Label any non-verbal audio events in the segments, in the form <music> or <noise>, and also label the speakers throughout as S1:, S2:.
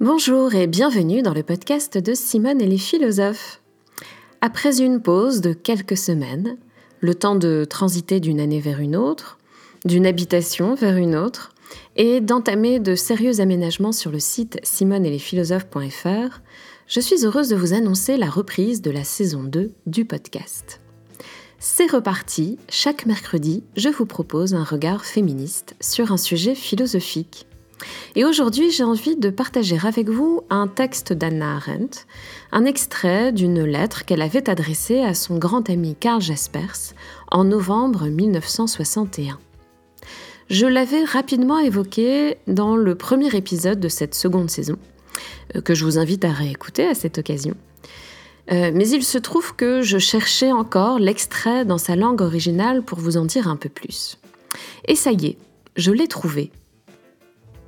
S1: Bonjour et bienvenue dans le podcast de Simone et les philosophes. Après une pause de quelques semaines, le temps de transiter d'une année vers une autre, d'une habitation vers une autre, et d'entamer de sérieux aménagements sur le site simoneetlesphilosophes.fr, je suis heureuse de vous annoncer la reprise de la saison 2 du podcast. C'est reparti, chaque mercredi, je vous propose un regard féministe sur un sujet philosophique. Et aujourd'hui, j'ai envie de partager avec vous un texte d'Anna Arendt, un extrait d'une lettre qu'elle avait adressée à son grand ami Karl Jaspers en novembre 1961. Je l'avais rapidement évoqué dans le premier épisode de cette seconde saison, euh, que je vous invite à réécouter à cette occasion. Euh, mais il se trouve que je cherchais encore l'extrait dans sa langue originale pour vous en dire un peu plus. Et ça y est, je l'ai trouvé.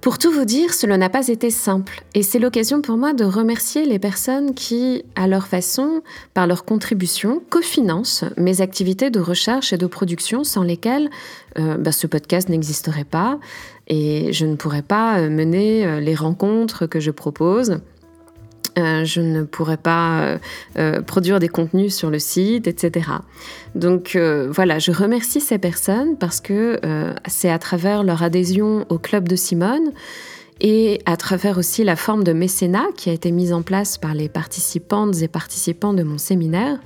S1: Pour tout vous dire, cela n'a pas été simple et c'est l'occasion pour moi de remercier les personnes qui, à leur façon, par leur contribution, cofinancent mes activités de recherche et de production sans lesquelles euh, bah, ce podcast n'existerait pas et je ne pourrais pas euh, mener les rencontres que je propose euh, je ne pourrais pas euh, euh, produire des contenus sur le site, etc. Donc voilà, je remercie ces personnes parce que c'est à travers leur adhésion au club de Simone et à travers aussi la forme de mécénat qui a été mise en place par les participantes et participants de mon séminaire.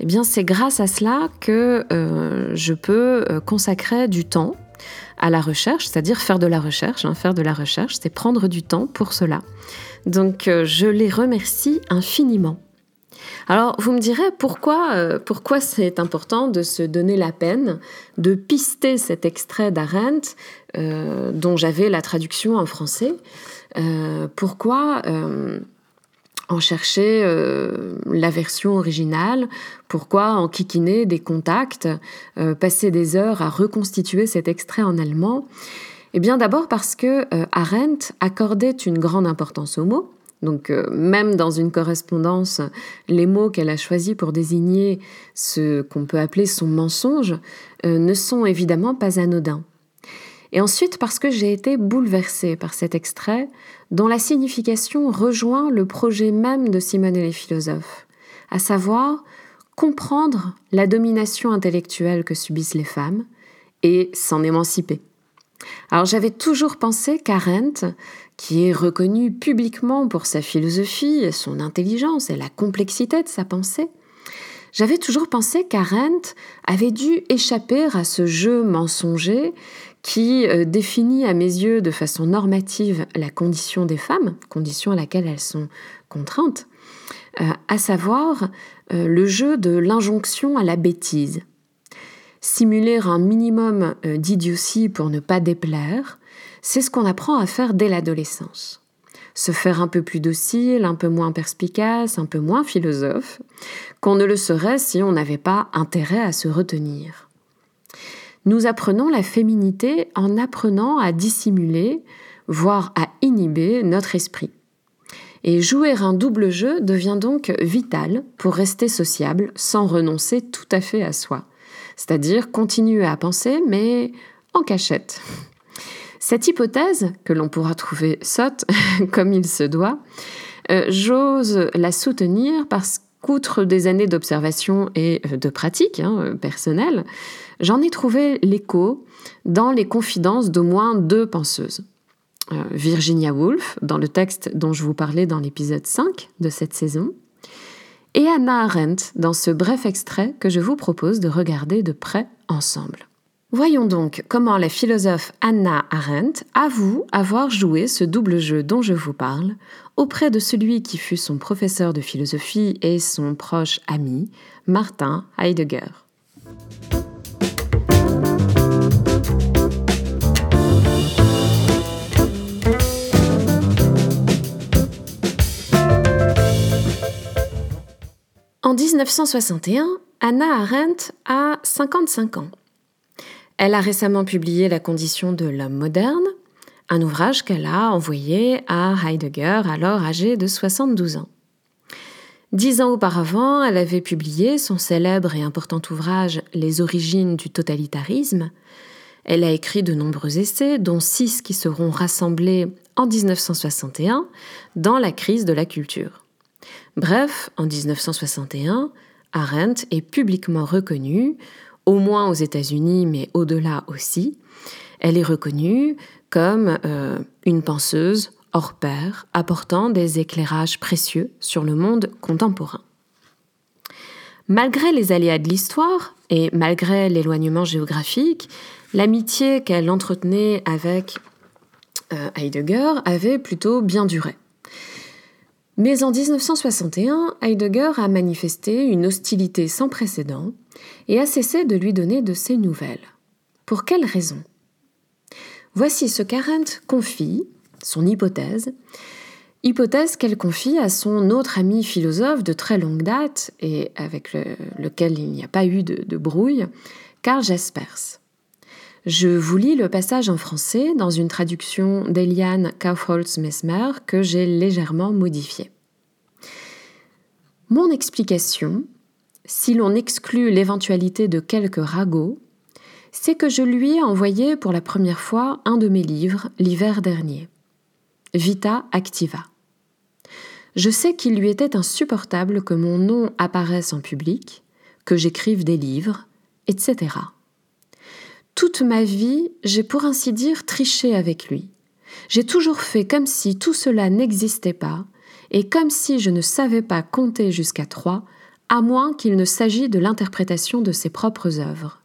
S1: Eh bien, c'est grâce à cela que je peux consacrer du temps à la recherche, c'est-à-dire faire de la recherche. Hein, faire de la recherche, c'est prendre du temps pour cela. Donc euh, je les remercie infiniment. Alors vous me direz pourquoi, euh, pourquoi c'est important de se donner la peine de pister cet extrait d'Arendt euh, dont j'avais la traduction en français. pourquoi en chercher la version originale Pourquoi en kikiner des contacts, passer des heures à reconstituer cet extrait en allemand? Eh bien d'abord parce que euh, Arendt accordait une grande importance aux mots. Donc euh, même dans une correspondance, les mots qu'elle a choisis pour désigner ce qu'on peut appeler son mensonge euh, ne sont évidemment pas anodins. Et ensuite parce que j'ai été bouleversée par cet extrait dont la signification rejoint le projet même de Simone et les philosophes, à savoir comprendre la domination intellectuelle que subissent les femmes et s'en émanciper. Alors j'avais toujours pensé qu'Arendt, qui est reconnue publiquement pour sa philosophie, son intelligence et la complexité de sa pensée, j'avais toujours pensé qu'Arendt avait dû échapper à ce jeu mensonger qui euh, définit à mes yeux de façon normative la condition des femmes, condition à laquelle elles sont contraintes, euh, à savoir euh, le jeu de l'injonction à la bêtise simuler un minimum d'idiotie pour ne pas déplaire, c'est ce qu'on apprend à faire dès l'adolescence. Se faire un peu plus docile, un peu moins perspicace, un peu moins philosophe, qu'on ne le serait si on n'avait pas intérêt à se retenir. Nous apprenons la féminité en apprenant à dissimuler, voire à inhiber notre esprit. Et jouer un double jeu devient donc vital pour rester sociable sans renoncer tout à fait à soi c'est-à-dire continuer à penser, mais en cachette. Cette hypothèse, que l'on pourra trouver sotte <laughs> comme il se doit, euh, j'ose la soutenir parce qu'outre des années d'observation et de pratique hein, euh, personnelle, j'en ai trouvé l'écho dans les confidences d'au moins deux penseuses. Virginia Woolf, dans le texte dont je vous parlais dans l'épisode 5 de cette saison, et Anna Arendt dans ce bref extrait que je vous propose de regarder de près ensemble. Voyons donc comment la philosophe Anna Arendt avoue avoir joué ce double jeu dont je vous parle auprès de celui qui fut son professeur de philosophie et son proche ami, Martin Heidegger. En 1961, Anna Arendt a 55 ans. Elle a récemment publié La condition de l'homme moderne, un ouvrage qu'elle a envoyé à Heidegger, alors âgé de 72 ans. Dix ans auparavant, elle avait publié son célèbre et important ouvrage Les origines du totalitarisme. Elle a écrit de nombreux essais, dont six qui seront rassemblés en 1961 dans la crise de la culture. Bref, en 1961, Arendt est publiquement reconnue, au moins aux États-Unis, mais au-delà aussi. Elle est reconnue comme euh, une penseuse hors pair, apportant des éclairages précieux sur le monde contemporain. Malgré les aléas de l'histoire et malgré l'éloignement géographique, l'amitié qu'elle entretenait avec euh, Heidegger avait plutôt bien duré. Mais en 1961, Heidegger a manifesté une hostilité sans précédent et a cessé de lui donner de ses nouvelles. Pour quelle raison? Voici ce qu'Arendt confie son hypothèse, hypothèse qu'elle confie à son autre ami philosophe de très longue date et avec lequel il n'y a pas eu de, de brouille, Karl Jaspers. Je vous lis le passage en français dans une traduction d'Eliane Kaufholz-Mesmer que j'ai légèrement modifiée. Mon explication, si l'on exclut l'éventualité de quelques ragots, c'est que je lui ai envoyé pour la première fois un de mes livres l'hiver dernier. Vita Activa. Je sais qu'il lui était insupportable que mon nom apparaisse en public, que j'écrive des livres, etc. Toute ma vie, j'ai pour ainsi dire triché avec lui. J'ai toujours fait comme si tout cela n'existait pas, et comme si je ne savais pas compter jusqu'à trois, à moins qu'il ne s'agît de l'interprétation de ses propres œuvres.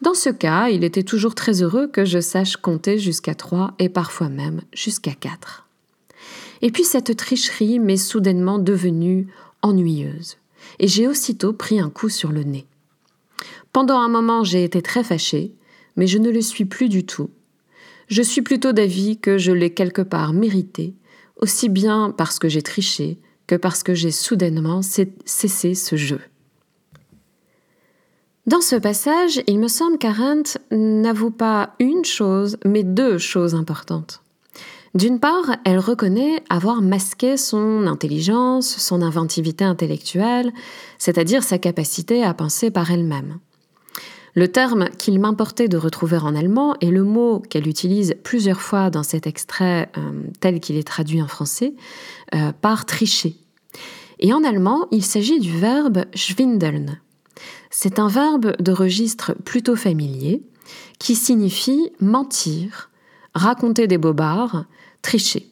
S1: Dans ce cas, il était toujours très heureux que je sache compter jusqu'à trois et parfois même jusqu'à quatre. Et puis cette tricherie m'est soudainement devenue ennuyeuse, et j'ai aussitôt pris un coup sur le nez. Pendant un moment, j'ai été très fâchée, mais je ne le suis plus du tout. Je suis plutôt d'avis que je l'ai quelque part mérité, aussi bien parce que j'ai triché que parce que j'ai soudainement cessé ce jeu. Dans ce passage, il me semble qu'Arendt n'avoue pas une chose, mais deux choses importantes. D'une part, elle reconnaît avoir masqué son intelligence, son inventivité intellectuelle, c'est-à-dire sa capacité à penser par elle-même. Le terme qu'il m'importait de retrouver en allemand est le mot qu'elle utilise plusieurs fois dans cet extrait euh, tel qu'il est traduit en français euh, par tricher. Et en allemand, il s'agit du verbe schwindeln, c'est un verbe de registre plutôt familier qui signifie mentir, raconter des bobards, tricher.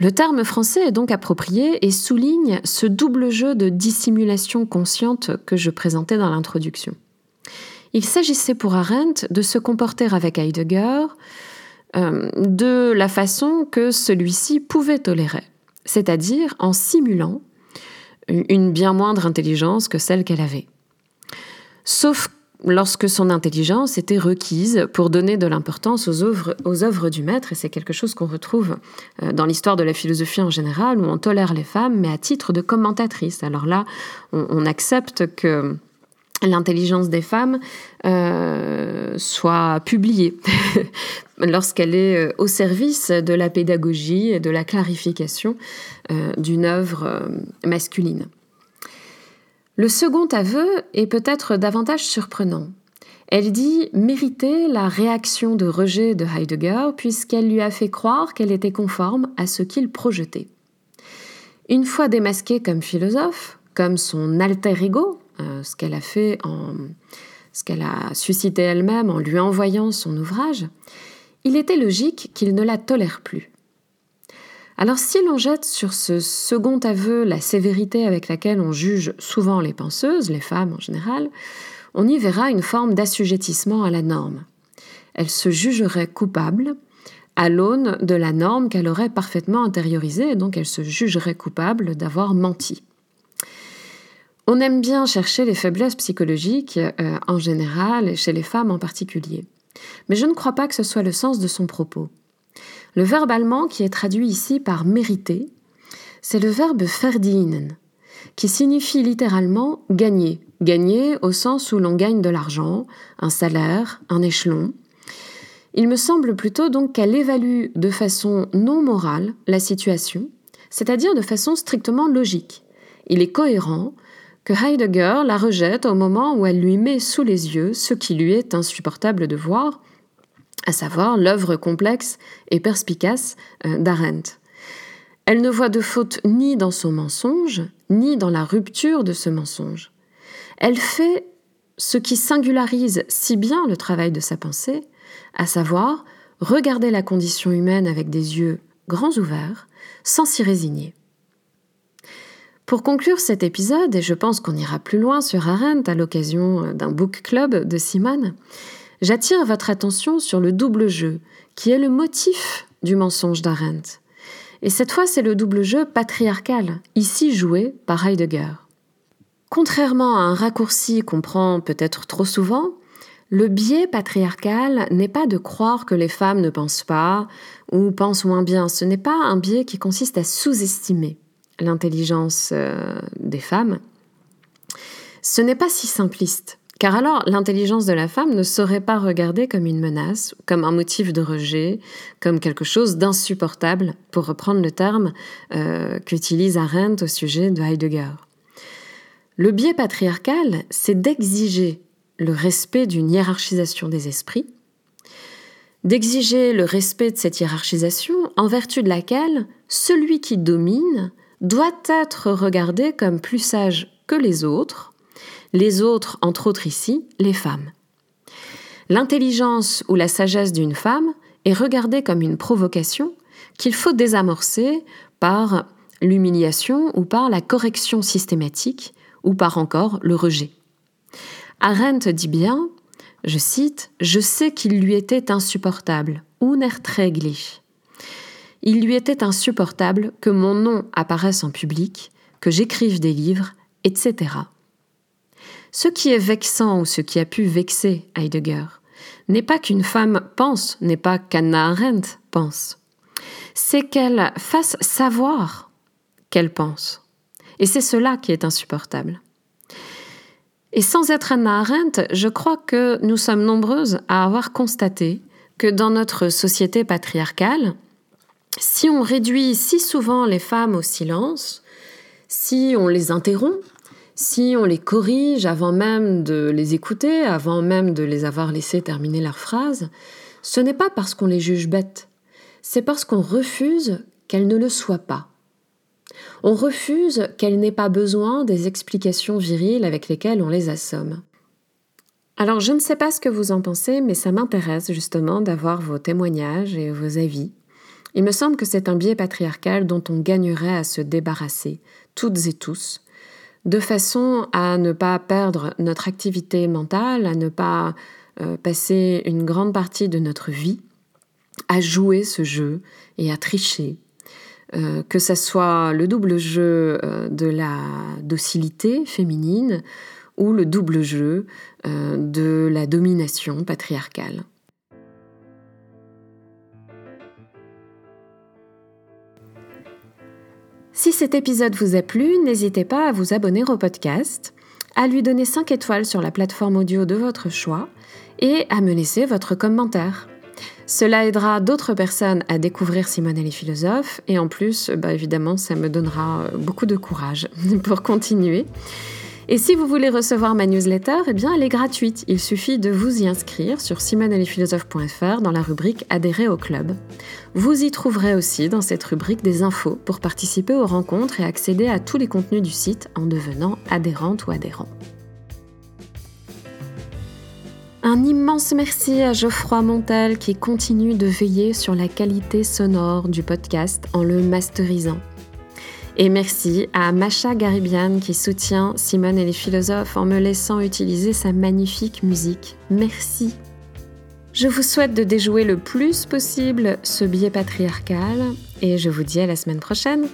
S1: Le terme français est donc approprié et souligne ce double jeu de dissimulation consciente que je présentais dans l'introduction. Il s'agissait pour Arendt de se comporter avec Heidegger euh, de la façon que celui-ci pouvait tolérer, c'est-à-dire en simulant une bien moindre intelligence que celle qu'elle avait sauf lorsque son intelligence était requise pour donner de l'importance aux œuvres, du maître, et c'est quelque chose qu'on retrouve euh, dans l'histoire de la philosophie en général, où on tolère les femmes, mais à titre de commentatrice. Alors là, on, accepte que l'intelligence des femmes euh, soit publiée <laughs> lorsqu'elle est euh, au service de la pédagogie et de la clarification d'une œuvre masculine. Le second aveu est peut-être davantage surprenant. Elle dit mériter la réaction de rejet de Heidegger puisqu'elle lui a fait croire qu'elle était conforme à ce qu'il projetait. Une fois démasquée comme philosophe, comme son alter ego, euh, ce qu'elle a fait en ce qu'elle a suscité elle-même en lui envoyant son ouvrage, il était logique qu'il ne la tolère plus. Alors si l'on jette sur ce second aveu la sévérité avec laquelle on juge souvent les penseuses, les femmes en général, on y verra une forme d'assujettissement à la norme. Elle se jugerait coupable à l'aune de la norme qu'elle aurait parfaitement intériorisée, et donc elle se jugerait coupable d'avoir menti. On aime bien chercher les faiblesses psychologiques euh, en général et chez les femmes en particulier. Mais je ne crois pas que ce soit le sens de son propos. Le verbe allemand qui est traduit ici par mériter, c'est le verbe verdienen, qui signifie littéralement gagner. Gagner au sens où l'on gagne de l'argent, un salaire, un échelon. Il me semble plutôt donc qu'elle évalue de façon non morale la situation, c'est-à-dire de façon strictement logique, il est cohérent que Heidegger la rejette au moment où elle lui met sous les yeux ce qui lui est insupportable de voir, à savoir l'œuvre complexe et perspicace euh, d'Arendt. Elle ne voit de faute ni dans son mensonge, ni dans la rupture de ce mensonge. Elle fait ce qui singularise si bien le travail de sa pensée, à savoir regarder la condition humaine avec des yeux grands ouverts, sans s'y résigner. Pour conclure cet épisode, et je pense qu'on ira plus loin sur Arendt à l'occasion d'un book club de Simone, j'attire votre attention sur le double jeu, qui est le motif du mensonge d'Arendt. Et cette fois, c'est le double jeu patriarcal, ici joué par Heidegger. Contrairement à un raccourci qu'on prend peut-être trop souvent, le biais patriarcal n'est pas de croire que les femmes ne pensent pas ou pensent moins bien. Ce n'est pas un biais qui consiste à sous-estimer l'intelligence euh, des femmes. Ce n'est pas si simpliste. Car alors, l'intelligence de la femme ne serait pas regardée comme une menace, comme un motif de rejet, comme quelque chose d'insupportable, pour reprendre le terme euh, qu'utilise Arendt au sujet de Heidegger. Le biais patriarcal, c'est d'exiger le respect d'une hiérarchisation des esprits, d'exiger le respect de cette hiérarchisation en vertu de laquelle celui qui domine doit être regardé comme plus sage que les autres, les autres entre autres ici, les femmes. L'intelligence ou la sagesse d'une femme est regardée comme une provocation qu'il faut désamorcer par l'humiliation ou par la correction systématique ou par encore le rejet. Arendt dit bien, je cite, Je sais qu'il lui était insupportable, unerträglich. Il lui était insupportable que mon nom apparaisse en public, que j'écrive des livres, etc. Ce qui est vexant ou ce qui a pu vexer Heidegger n'est pas qu'une femme pense, n'est pas qu'Anna Arendt pense. C'est qu'elle fasse savoir qu'elle pense. Et c'est cela qui est insupportable. Et sans être Anna Arendt, je crois que nous sommes nombreuses à avoir constaté que dans notre société patriarcale, si on réduit si souvent les femmes au silence, si on les interrompt, si on les corrige avant même de les écouter, avant même de les avoir laissées terminer leur phrase, ce n'est pas parce qu'on les juge bêtes, c'est parce qu'on refuse qu'elles ne le soient pas. On refuse qu'elle n'ait pas besoin des explications viriles avec lesquelles on les assomme. Alors je ne sais pas ce que vous en pensez, mais ça m'intéresse justement d'avoir vos témoignages et vos avis. Il me semble que c'est un biais patriarcal dont on gagnerait à se débarrasser, toutes et tous, de façon à ne pas perdre notre activité mentale, à ne pas euh, passer une grande partie de notre vie à jouer ce jeu et à tricher euh, que ce soit le double jeu euh, de la docilité féminine ou le double jeu de la domination patriarcale. Si cet épisode vous a plu, n'hésitez pas à vous abonner au podcast, à lui donner 5 étoiles sur la plateforme audio de votre choix et à me laisser votre commentaire. Cela aidera d'autres personnes à découvrir Simone et les philosophes et en plus, bah, évidemment, ça me donnera euh, beaucoup de courage <laughs> pour continuer. Et si vous voulez recevoir ma newsletter, eh bien, elle est gratuite. Il suffit de vous y inscrire sur simoneetlesphilosophes.fr dans la rubrique Adhérer au club. Vous y trouverez aussi dans cette rubrique des infos pour participer aux rencontres et accéder à tous les contenus du site en devenant adhérente ou adhérent. Un immense merci à Geoffroy Montel qui continue de veiller sur la qualité sonore du podcast en le masterisant. Et merci à Macha Garibian qui soutient Simone et les philosophes en me laissant utiliser sa magnifique musique. Merci. Je vous souhaite de déjouer le plus possible ce biais patriarcal et je vous dis à la semaine prochaine.